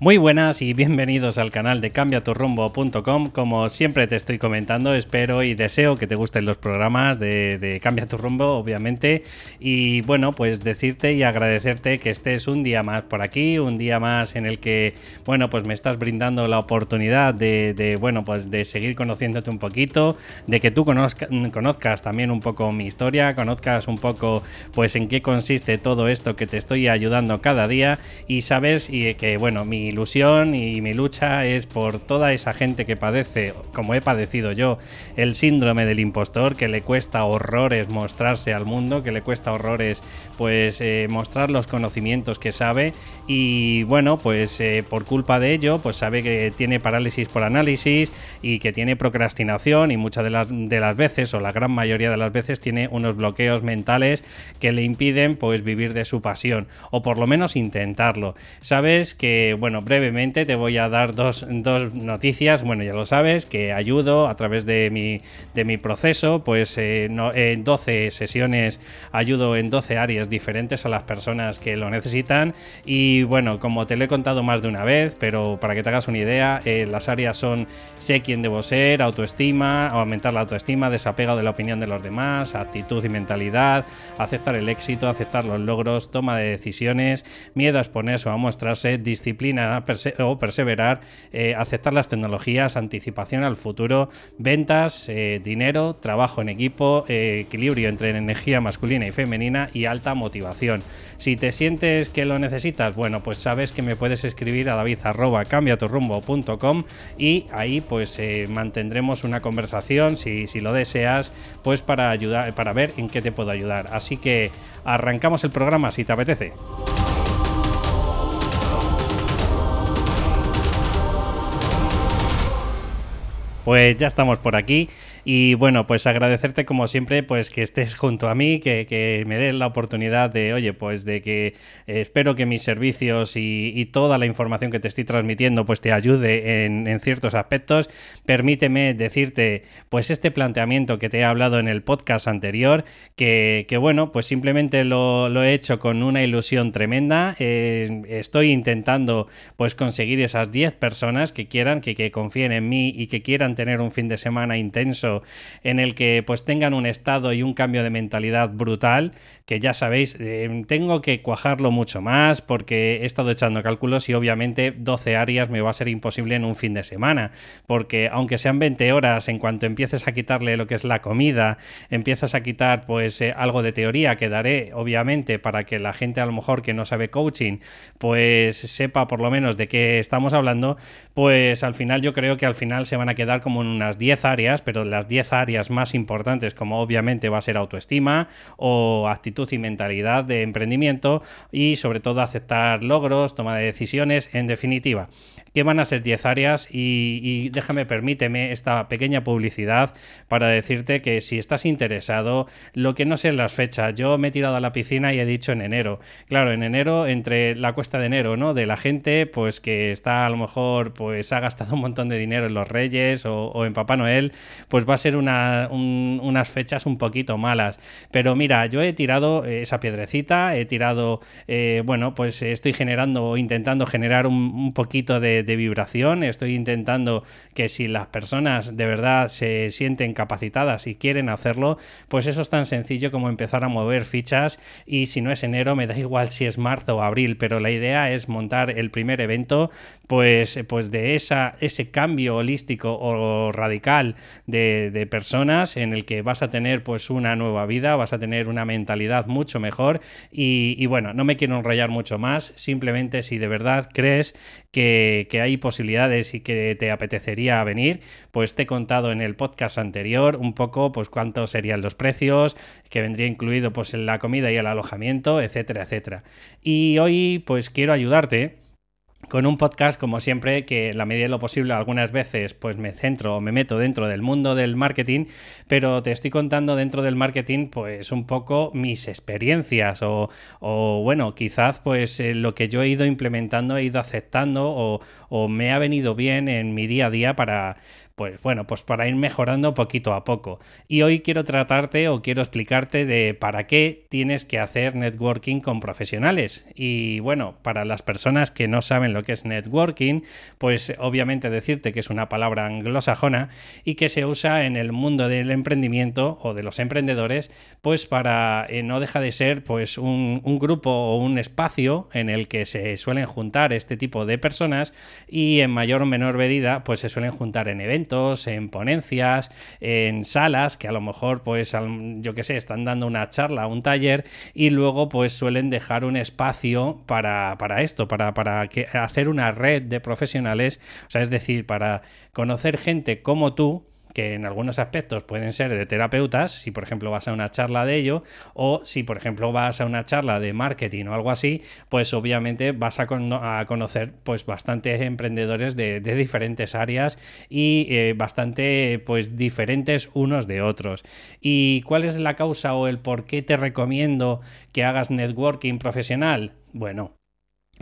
Muy buenas y bienvenidos al canal de cambiaturrumbo.com. Como siempre te estoy comentando, espero y deseo que te gusten los programas de, Cambia tu rumbo, obviamente. Y bueno, pues decirte y agradecerte que estés un día más por aquí, un día más en el que, bueno, pues me estás brindando la oportunidad de, bueno, pues de seguir conociéndote un poquito, de que tú conozcas también un poco mi historia, conozcas un poco, pues en qué consiste todo esto que te estoy ayudando cada día y sabes y que, bueno, mi ilusión y mi lucha es por toda esa gente que padece, como he padecido yo, el síndrome del impostor, que le cuesta horrores mostrarse al mundo, que le cuesta horrores pues eh, mostrar los conocimientos que sabe y bueno, pues eh, por culpa de ello, pues sabe que tiene parálisis por análisis y que tiene procrastinación y muchas de las, de las veces o la gran mayoría de las veces tiene unos bloqueos mentales que le impiden pues vivir de su pasión o por lo menos intentarlo. Sabes que bueno, brevemente te voy a dar dos, noticias. Bueno, ya lo sabes, que ayudo a través de mi, de mi proceso, pues eh, en 12 sesiones ayudo en 12 áreas diferentes a las personas que lo necesitan. Y bueno, como te lo he contado más de una vez, pero para que te hagas una idea, eh, las áreas son sé quién debo ser, autoestima, aumentar la autoestima, desapego de la opinión de los demás, actitud y mentalidad, aceptar el éxito, aceptar los logros, toma de decisiones, miedo a exponerse o a mostrarse, disciplina o perseverar, eh, aceptar las tecnologías, anticipación al futuro, ventas, eh, dinero, trabajo en equipo, eh, equilibrio entre energía masculina y femenina y alta motivación. Si te sientes que lo necesitas, bueno, pues sabes que me puedes escribir a david y ahí pues mantendremos una conversación si, si lo deseas, pues para ayudar, para ver en qué te puedo ayudar. Así que arrancamos el programa si te apetece. Pues ya estamos por aquí y bueno, pues agradecerte como siempre, pues que estés junto a mí, que, me des la oportunidad de, oye, pues de que eh, espero que mis servicios y, toda la información que te estoy transmitiendo, pues te ayude en, ciertos aspectos. Permíteme decirte, pues este planteamiento que te he hablado en el podcast anterior, que, bueno, pues simplemente lo, he hecho con una ilusión tremenda. Eh, estoy intentando, pues conseguir esas 10 personas que quieran, que, que confíen en mí y que quieran tener un fin de semana intenso en el que pues tengan un estado y un cambio de mentalidad brutal, que ya sabéis, eh, tengo que cuajarlo mucho más porque he estado echando cálculos y obviamente 12 áreas me va a ser imposible en un fin de semana, porque aunque sean 20 horas, en cuanto empieces a quitarle lo que es la comida, empiezas a quitar pues eh, algo de teoría que daré, obviamente, para que la gente a lo mejor que no sabe coaching, pues sepa por lo menos de qué estamos hablando, pues al final yo creo que al final se van a quedar como en unas 10 áreas, pero las 10 áreas más importantes, como obviamente va a ser autoestima o actitud y mentalidad de emprendimiento y sobre todo aceptar logros, toma de decisiones, en definitiva que van a ser 10 áreas y, déjame, permíteme esta pequeña publicidad para decirte que si estás interesado, lo que no sé las fechas, yo me he tirado a la piscina y he dicho en enero. Claro, en enero, entre la cuesta de enero, ¿no? De la gente, pues que está a lo mejor, pues ha gastado un montón de dinero en los Reyes o, en Papá Noel, pues va a ser una, unas fechas un poquito malas. Pero mira, yo he tirado esa piedrecita, he tirado, eh, bueno, pues estoy generando o intentando generar un poquito de de, vibración. Estoy intentando que si las personas de verdad se sienten capacitadas y quieren hacerlo, pues eso es tan sencillo como empezar a mover fichas. Y si no es enero me da igual si es marzo o abril, pero la idea es montar el primer evento pues, pues de esa, ese cambio holístico o radical de, de personas en el que vas a tener pues una nueva vida, vas a tener una mentalidad mucho mejor. Y, y bueno, no me quiero enrollar mucho más, simplemente si de verdad crees que, que hay posibilidades y que te apetecería venir, pues te he contado en el podcast anterior un poco pues cuántos serían los precios, que vendría incluido pues la comida y el alojamiento, etcétera, etcétera. Y hoy pues quiero ayudarte con un podcast, como siempre, que la medida de lo posible algunas veces pues me centro o me meto dentro del mundo del marketing, pero te estoy contando dentro del marketing pues un poco mis experiencias o, bueno, quizás pues eh, lo que yo he ido implementando, he ido aceptando o, o me ha venido bien en mi día a día para pues bueno, pues para ir mejorando poquito a poco. Y hoy quiero tratarte o quiero explicarte de para qué tienes que hacer networking con profesionales. Y bueno, para las personas que no saben lo que es networking, pues obviamente decirte que es una palabra anglosajona y que se usa en el mundo del emprendimiento o de los emprendedores, pues para eh, no deja de ser pues un, un grupo o un espacio en el que se suelen juntar este tipo de personas y en mayor o menor medida pues se suelen juntar en eventos, en ponencias, en salas que a lo mejor pues yo que sé, están dando una charla, un taller y luego pues suelen dejar un espacio para, para esto, para, para que, hacer una red de profesionales, o sea, es decir, para conocer gente como tú que en algunos aspectos pueden ser de terapeutas, si por ejemplo vas a una charla de ello, o si por ejemplo vas a una charla de marketing o algo así, pues obviamente vas a, conocer pues bastantes emprendedores de, diferentes áreas y eh, bastante pues diferentes unos de otros. ¿Y cuál es la causa o el por qué te recomiendo que hagas networking profesional? Bueno,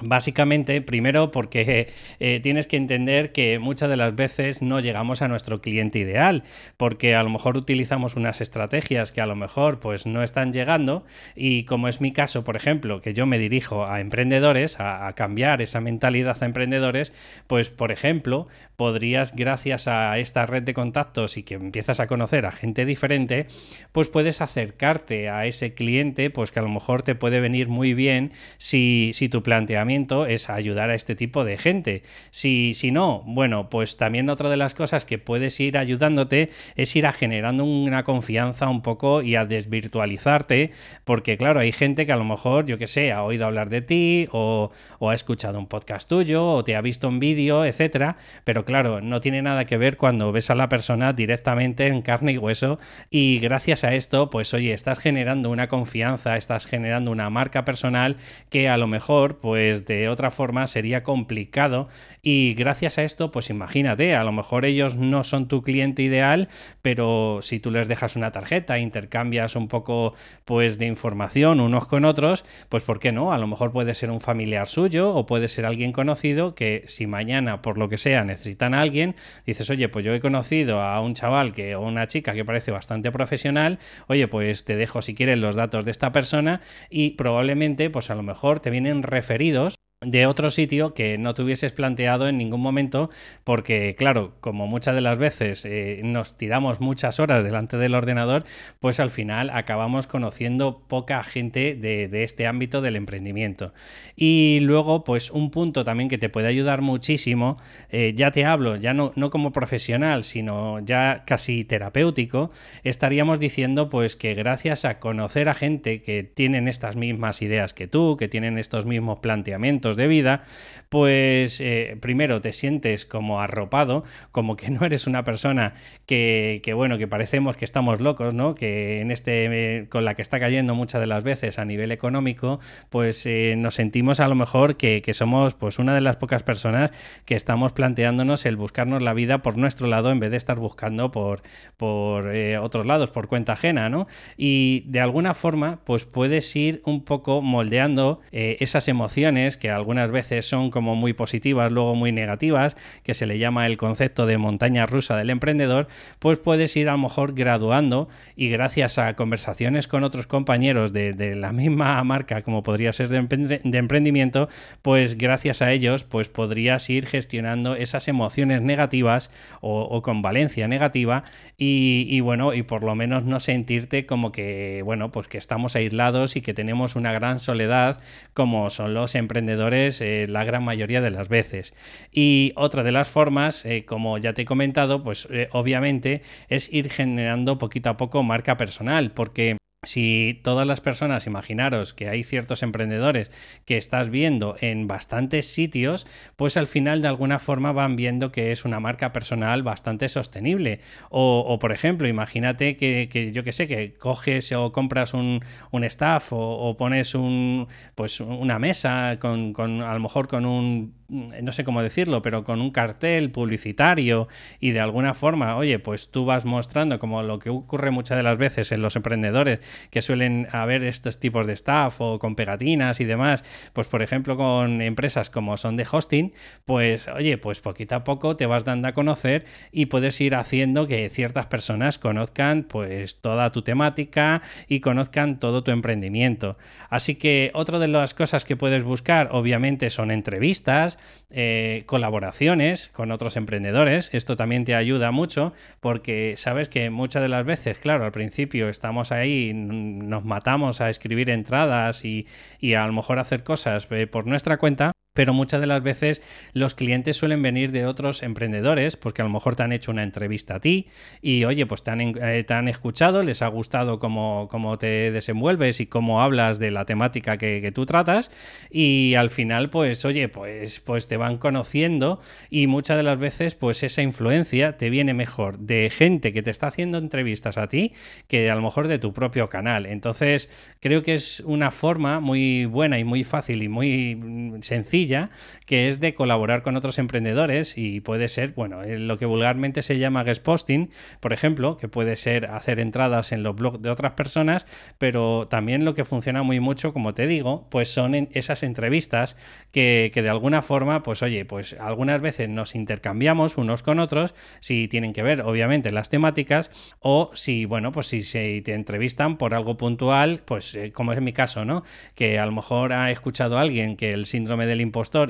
Básicamente, primero porque eh, tienes que entender que muchas de las veces no llegamos a nuestro cliente ideal, porque a lo mejor utilizamos unas estrategias que a lo mejor pues no están llegando y como es mi caso, por ejemplo, que yo me dirijo a emprendedores, a, cambiar esa mentalidad a emprendedores, pues por ejemplo, podrías gracias a esta red de contactos y que empiezas a conocer a gente diferente, pues puedes acercarte a ese cliente, pues que a lo mejor te puede venir muy bien si, si tu planteamiento es ayudar a este tipo de gente. Si, si no, bueno, pues también otra de las cosas que puedes ir ayudándote es ir a generando una confianza un poco y a desvirtualizarte, porque claro, hay gente que a lo mejor, yo que sé, ha oído hablar de ti o, o ha escuchado un podcast tuyo o te ha visto un vídeo, etcétera, pero claro, no tiene nada que ver cuando ves a la persona directamente en carne y hueso y gracias a esto, pues oye, estás generando una confianza, estás generando una marca personal que a lo mejor, pues de otra forma sería complicado y gracias a esto, pues imagínate, a lo mejor ellos no son tu cliente ideal, pero si tú les dejas una tarjeta, intercambias un poco pues de información unos con otros, pues ¿por qué no? A lo mejor puede ser un familiar suyo o puede ser alguien conocido que si mañana por lo que sea necesitan a alguien, dices, oye, pues yo he conocido a un chaval que o una chica que parece bastante profesional, oye, pues te dejo si quieres los datos de esta persona y probablemente pues a lo mejor te vienen referidos de otro sitio que no te hubieses planteado en ningún momento porque claro como muchas de las veces eh, nos tiramos muchas horas delante del ordenador pues al final acabamos conociendo poca gente de, este ámbito del emprendimiento. Y luego pues un punto también que te puede ayudar muchísimo eh, ya te hablo ya no, no como profesional sino ya casi terapéutico estaríamos diciendo pues que gracias a conocer a gente que tienen estas mismas ideas que tú que tienen estos mismos planteamientos de vida, pues eh, primero te sientes como arropado, como que no eres una persona que, bueno, que parecemos que estamos locos, ¿no? Que en este, con la que está cayendo muchas de las veces a nivel económico, pues eh, nos sentimos a lo mejor que, somos pues una de las pocas personas que estamos planteándonos el buscarnos la vida por nuestro lado en vez de estar buscando por, por eh, otros lados, por cuenta ajena, ¿no? Y de alguna forma, pues puedes ir un poco moldeando esas emociones que algunas veces son como muy positivas, luego muy negativas, que se le llama el concepto de montaña rusa del emprendedor, pues puedes ir a lo mejor graduando y gracias a conversaciones con otros compañeros de, la misma marca como podría ser de, emprendimiento, pues gracias a ellos pues podrías ir gestionando esas emociones negativas o, con valencia negativa y, y, bueno, y por lo menos no sentirte como que, bueno, pues que estamos aislados y que tenemos una gran soledad como son los emprendedores eh, la gran mayoría de las veces. Y otra de las formas, eh, como ya te he comentado, pues eh, obviamente es ir generando poquito a poco marca personal, porque si todas las personas, imaginaros que hay ciertos emprendedores que estás viendo en bastantes sitios, pues al final de alguna forma van viendo que es una marca personal bastante sostenible. O, por ejemplo, imagínate que, yo que sé, que coges o compras un, staff o, pones un, pues una mesa con, con, a lo mejor con un no sé cómo decirlo, pero con un cartel publicitario y de alguna forma, oye, pues tú vas mostrando como lo que ocurre muchas de las veces en los emprendedores que suelen haber estos tipos de staff o con pegatinas y demás, pues por ejemplo con empresas como son de hosting, pues oye, pues poquito a poco te vas dando a conocer y puedes ir haciendo que ciertas personas conozcan pues toda tu temática y conozcan todo tu emprendimiento. Así que otra de las cosas que puedes buscar obviamente son entrevistas, eh, colaboraciones con otros emprendedores. Esto también te ayuda mucho porque sabes que muchas de las veces, claro, al principio estamos ahí, nos matamos a escribir entradas y, y a lo mejor hacer cosas eh, por nuestra cuenta pero muchas de las veces los clientes suelen venir de otros emprendedores porque a lo mejor te han hecho una entrevista a ti y oye, pues te han, eh, han escuchado, les ha gustado cómo, cómo, te desenvuelves y cómo hablas de la temática que, que, tú tratas y al final pues oye, pues, pues te van conociendo y muchas de las veces pues esa influencia te viene mejor de gente que te está haciendo entrevistas a ti que a lo mejor de tu propio canal. Entonces creo que es una forma muy buena y muy fácil y muy mm, sencilla que es de colaborar con otros emprendedores y puede ser, bueno, eh, lo que vulgarmente se llama guest posting, por ejemplo, que puede ser hacer entradas en los blogs de otras personas, pero también lo que funciona muy mucho, como te digo, pues son esas entrevistas que, de alguna forma, pues oye, pues algunas veces nos intercambiamos unos con otros, si tienen que ver, obviamente, las temáticas, o si, bueno, pues si se te entrevistan por algo puntual, pues eh, como es mi caso, ¿no? Que a lo mejor ha escuchado a alguien que el síndrome del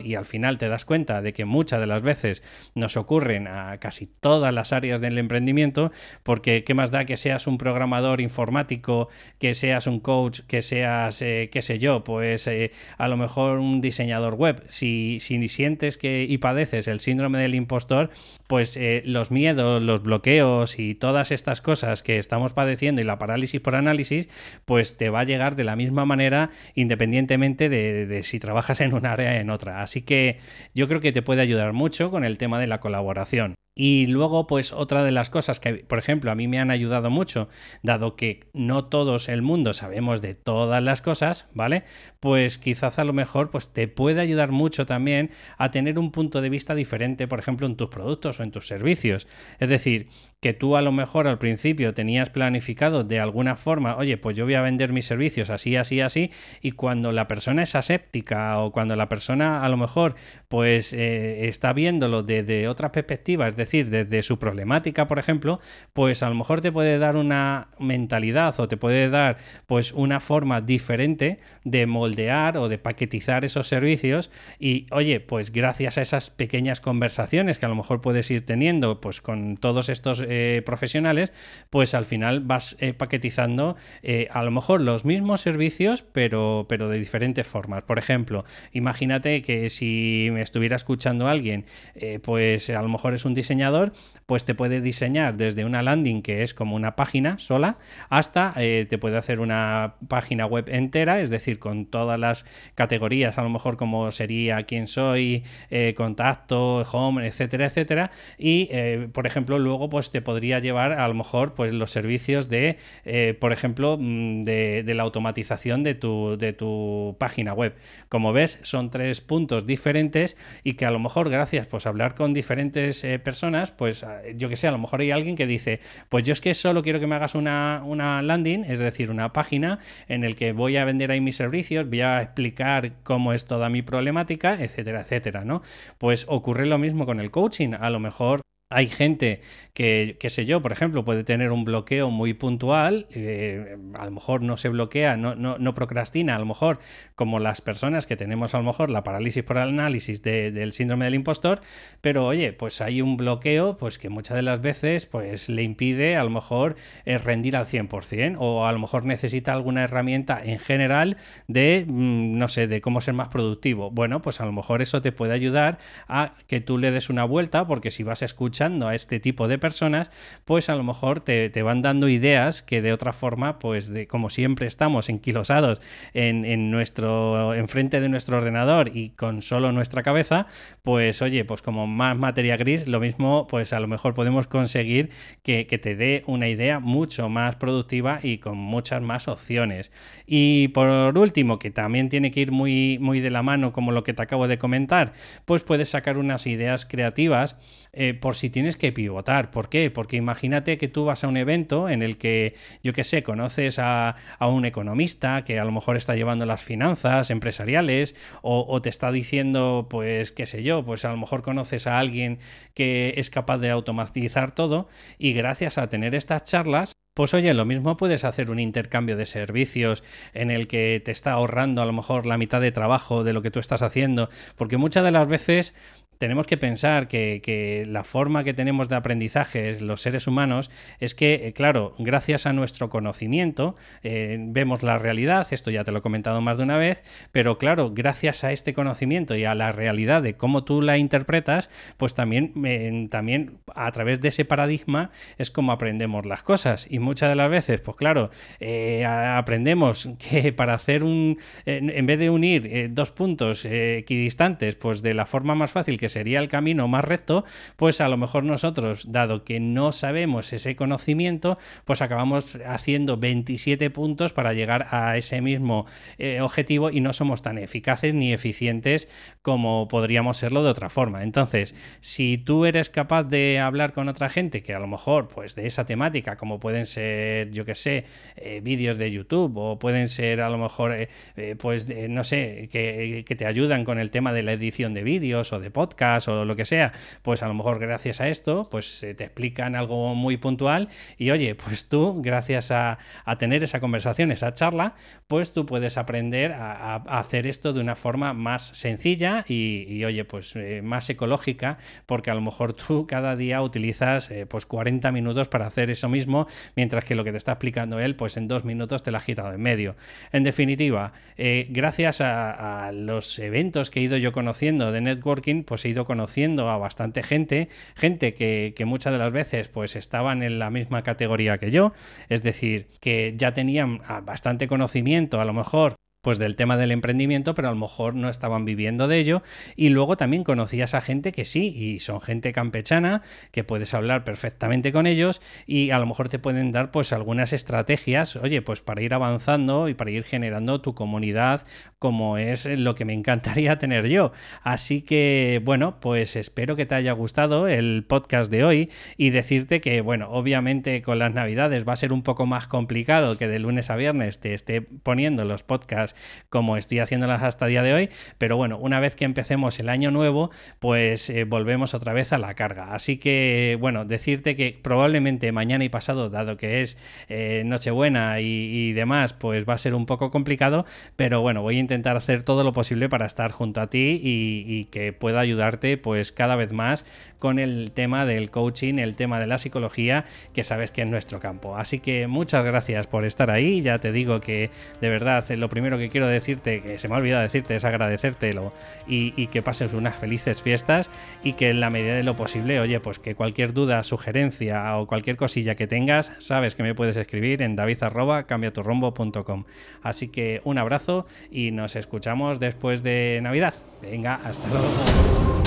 y al final te das cuenta de que muchas de las veces nos ocurren a casi todas las áreas del emprendimiento, porque qué más da que seas un programador informático, que seas un coach, que seas, eh, qué sé yo, pues eh, a lo mejor un diseñador web. Si, si sientes que y padeces el síndrome del impostor, pues eh, los miedos, los bloqueos y todas estas cosas que estamos padeciendo y la parálisis por análisis, pues te va a llegar de la misma manera independientemente de, si trabajas en un área en otra. Así que yo creo que te puede ayudar mucho con el tema de la colaboración. Y luego, pues otra de las cosas que, por ejemplo, a mí me han ayudado mucho, dado que no todos el mundo sabemos de todas las cosas, ¿vale? Pues quizás a lo mejor pues te puede ayudar mucho también a tener un punto de vista diferente, por ejemplo, en tus productos o en tus servicios. Es decir, que tú a lo mejor al principio tenías planificado de alguna forma, oye, pues yo voy a vender mis servicios así, así, así, y cuando la persona es aséptica o cuando la persona a lo mejor pues eh, está viéndolo desde otra perspectiva, es decir, desde su problemática, por ejemplo, pues a lo mejor te puede dar una mentalidad o te puede dar pues una forma diferente de moldear o de paquetizar esos servicios y oye, pues gracias a esas pequeñas conversaciones que a lo mejor puedes ir teniendo pues con todos estos eh, profesionales, pues al final vas eh, paquetizando eh, a lo mejor los mismos servicios, pero, pero de diferentes formas. Por ejemplo, imagínate que si me estuviera escuchando alguien, pues a lo mejor es un diseñador, pues te puede diseñar desde una landing que es como una página sola, hasta te puede hacer una página web entera, es decir, con todas las categorías, a lo mejor como sería quién soy, contacto, home, etcétera, etcétera. Y, por ejemplo, luego pues te podría llevar a lo mejor pues los servicios de, eh, por ejemplo, mm, de, la automatización de tu, de tu página web. Como ves, son tres puntos diferentes y que a lo mejor gracias pues hablar con diferentes eh, personas, pues yo que sé, a lo mejor hay alguien que dice, pues yo es que solo quiero que me hagas una, una landing, es decir, una página en el que voy a vender ahí mis servicios, voy a explicar cómo es toda mi problemática, etcétera, etcétera, ¿no? Pues ocurre lo mismo con el coaching, a lo mejor hay gente que, qué sé yo, por ejemplo, puede tener un bloqueo muy puntual, eh, a lo mejor no se bloquea, no, no, no, procrastina, a lo mejor como las personas que tenemos a lo mejor la parálisis por análisis del síndrome del impostor, pero oye, pues hay un bloqueo pues que muchas de las veces pues le impide a lo mejor eh, rendir al 100% o a lo mejor necesita alguna herramienta en general de, mm, no sé, de cómo ser más productivo. Bueno, pues a lo mejor eso te puede ayudar a que tú le des una vuelta porque si vas a escuchar a este tipo de personas, pues a lo mejor te, van dando ideas que de otra forma, pues de como siempre estamos enquilosados en, en nuestro, enfrente de nuestro ordenador y con solo nuestra cabeza, pues oye, pues como más materia gris, lo mismo, pues a lo mejor podemos conseguir que, que te dé una idea mucho más productiva y con muchas más opciones. Y por último, que también tiene que ir muy, muy de la mano, como lo que te acabo de comentar, pues puedes sacar unas ideas creativas eh, por si tienes que pivotar. ¿Por qué? Porque imagínate que tú vas a un evento en el que, yo qué sé, conoces a, un economista que a lo mejor está llevando las finanzas empresariales o, o te está diciendo, pues, qué sé yo, pues a lo mejor conoces a alguien que es capaz de automatizar todo y gracias a tener estas charlas, pues oye, lo mismo puedes hacer un intercambio de servicios en el que te está ahorrando a lo mejor la mitad de trabajo de lo que tú estás haciendo, porque muchas de las veces tenemos que pensar que, la forma que tenemos de aprendizaje los seres humanos es que, eh, claro, gracias a nuestro conocimiento eh, vemos la realidad, esto ya te lo he comentado más de una vez, pero claro, gracias a este conocimiento y a la realidad de cómo tú la interpretas, pues también, también a través de ese paradigma es como aprendemos las cosas. Y muchas de las veces, pues claro, eh, aprendemos que para hacer un, en vez de unir dos puntos equidistantes, pues de la forma más fácil que sería el camino más recto, pues a lo mejor nosotros, dado que no sabemos ese conocimiento, pues acabamos haciendo 27 puntos para llegar a ese mismo eh, objetivo y no somos tan eficaces ni eficientes como podríamos serlo de otra forma. Entonces, si tú eres capaz de hablar con otra gente que a lo mejor, pues de esa temática, como pueden ser, yo que sé, eh, vídeos de YouTube o pueden ser a lo mejor, eh, pues, no sé, que, que te ayudan con el tema de la edición de vídeos o de podcast, o lo que sea, pues a lo mejor gracias a esto, pues te explican algo muy puntual y oye, pues tú, gracias a, tener esa conversación, esa charla, pues tú puedes aprender a, hacer esto de una forma más sencilla y, oye, pues eh, más ecológica, porque a lo mejor tú cada día utilizas eh, pues 40 minutos para hacer eso mismo, mientras que lo que te está explicando él, pues en dos minutos te lo ha quitado en medio. En definitiva, eh, gracias a, a los eventos que he ido yo conociendo de networking, pues he ido conociendo a bastante gente, gente que, que muchas de las veces pues estaban en la misma categoría que yo, es decir, que ya tenían ah, bastante conocimiento a lo mejor pues del tema del emprendimiento, pero a lo mejor no estaban viviendo de ello. Y luego también conocías a gente que sí, y son gente campechana, que puedes hablar perfectamente con ellos y a lo mejor te pueden dar pues algunas estrategias, oye, pues para ir avanzando y para ir generando tu comunidad como es lo que me encantaría tener yo. Así que, bueno, pues espero que te haya gustado el podcast de hoy y decirte que, bueno, obviamente con las navidades va a ser un poco más complicado que de lunes a viernes te esté poniendo los podcasts como estoy haciéndolas hasta día de hoy, pero bueno, una vez que empecemos el año nuevo, pues eh, volvemos otra vez a la carga. Así que, bueno, decirte que probablemente mañana y pasado, dado que es eh, Nochebuena y, demás, pues va a ser un poco complicado, pero bueno, voy a intentar hacer todo lo posible para estar junto a ti y, y que pueda ayudarte pues cada vez más con el tema del coaching, el tema de la psicología, que sabes que es nuestro campo. Así que muchas gracias por estar ahí, ya te digo que de verdad lo primero que quiero decirte, que se me ha olvidado decirte, es agradecértelo y, que pases unas felices fiestas y que en la medida de lo posible, oye, pues que cualquier duda, sugerencia o cualquier cosilla que tengas, sabes que me puedes escribir en david Así que un abrazo y nos escuchamos después de Navidad. Venga, hasta luego.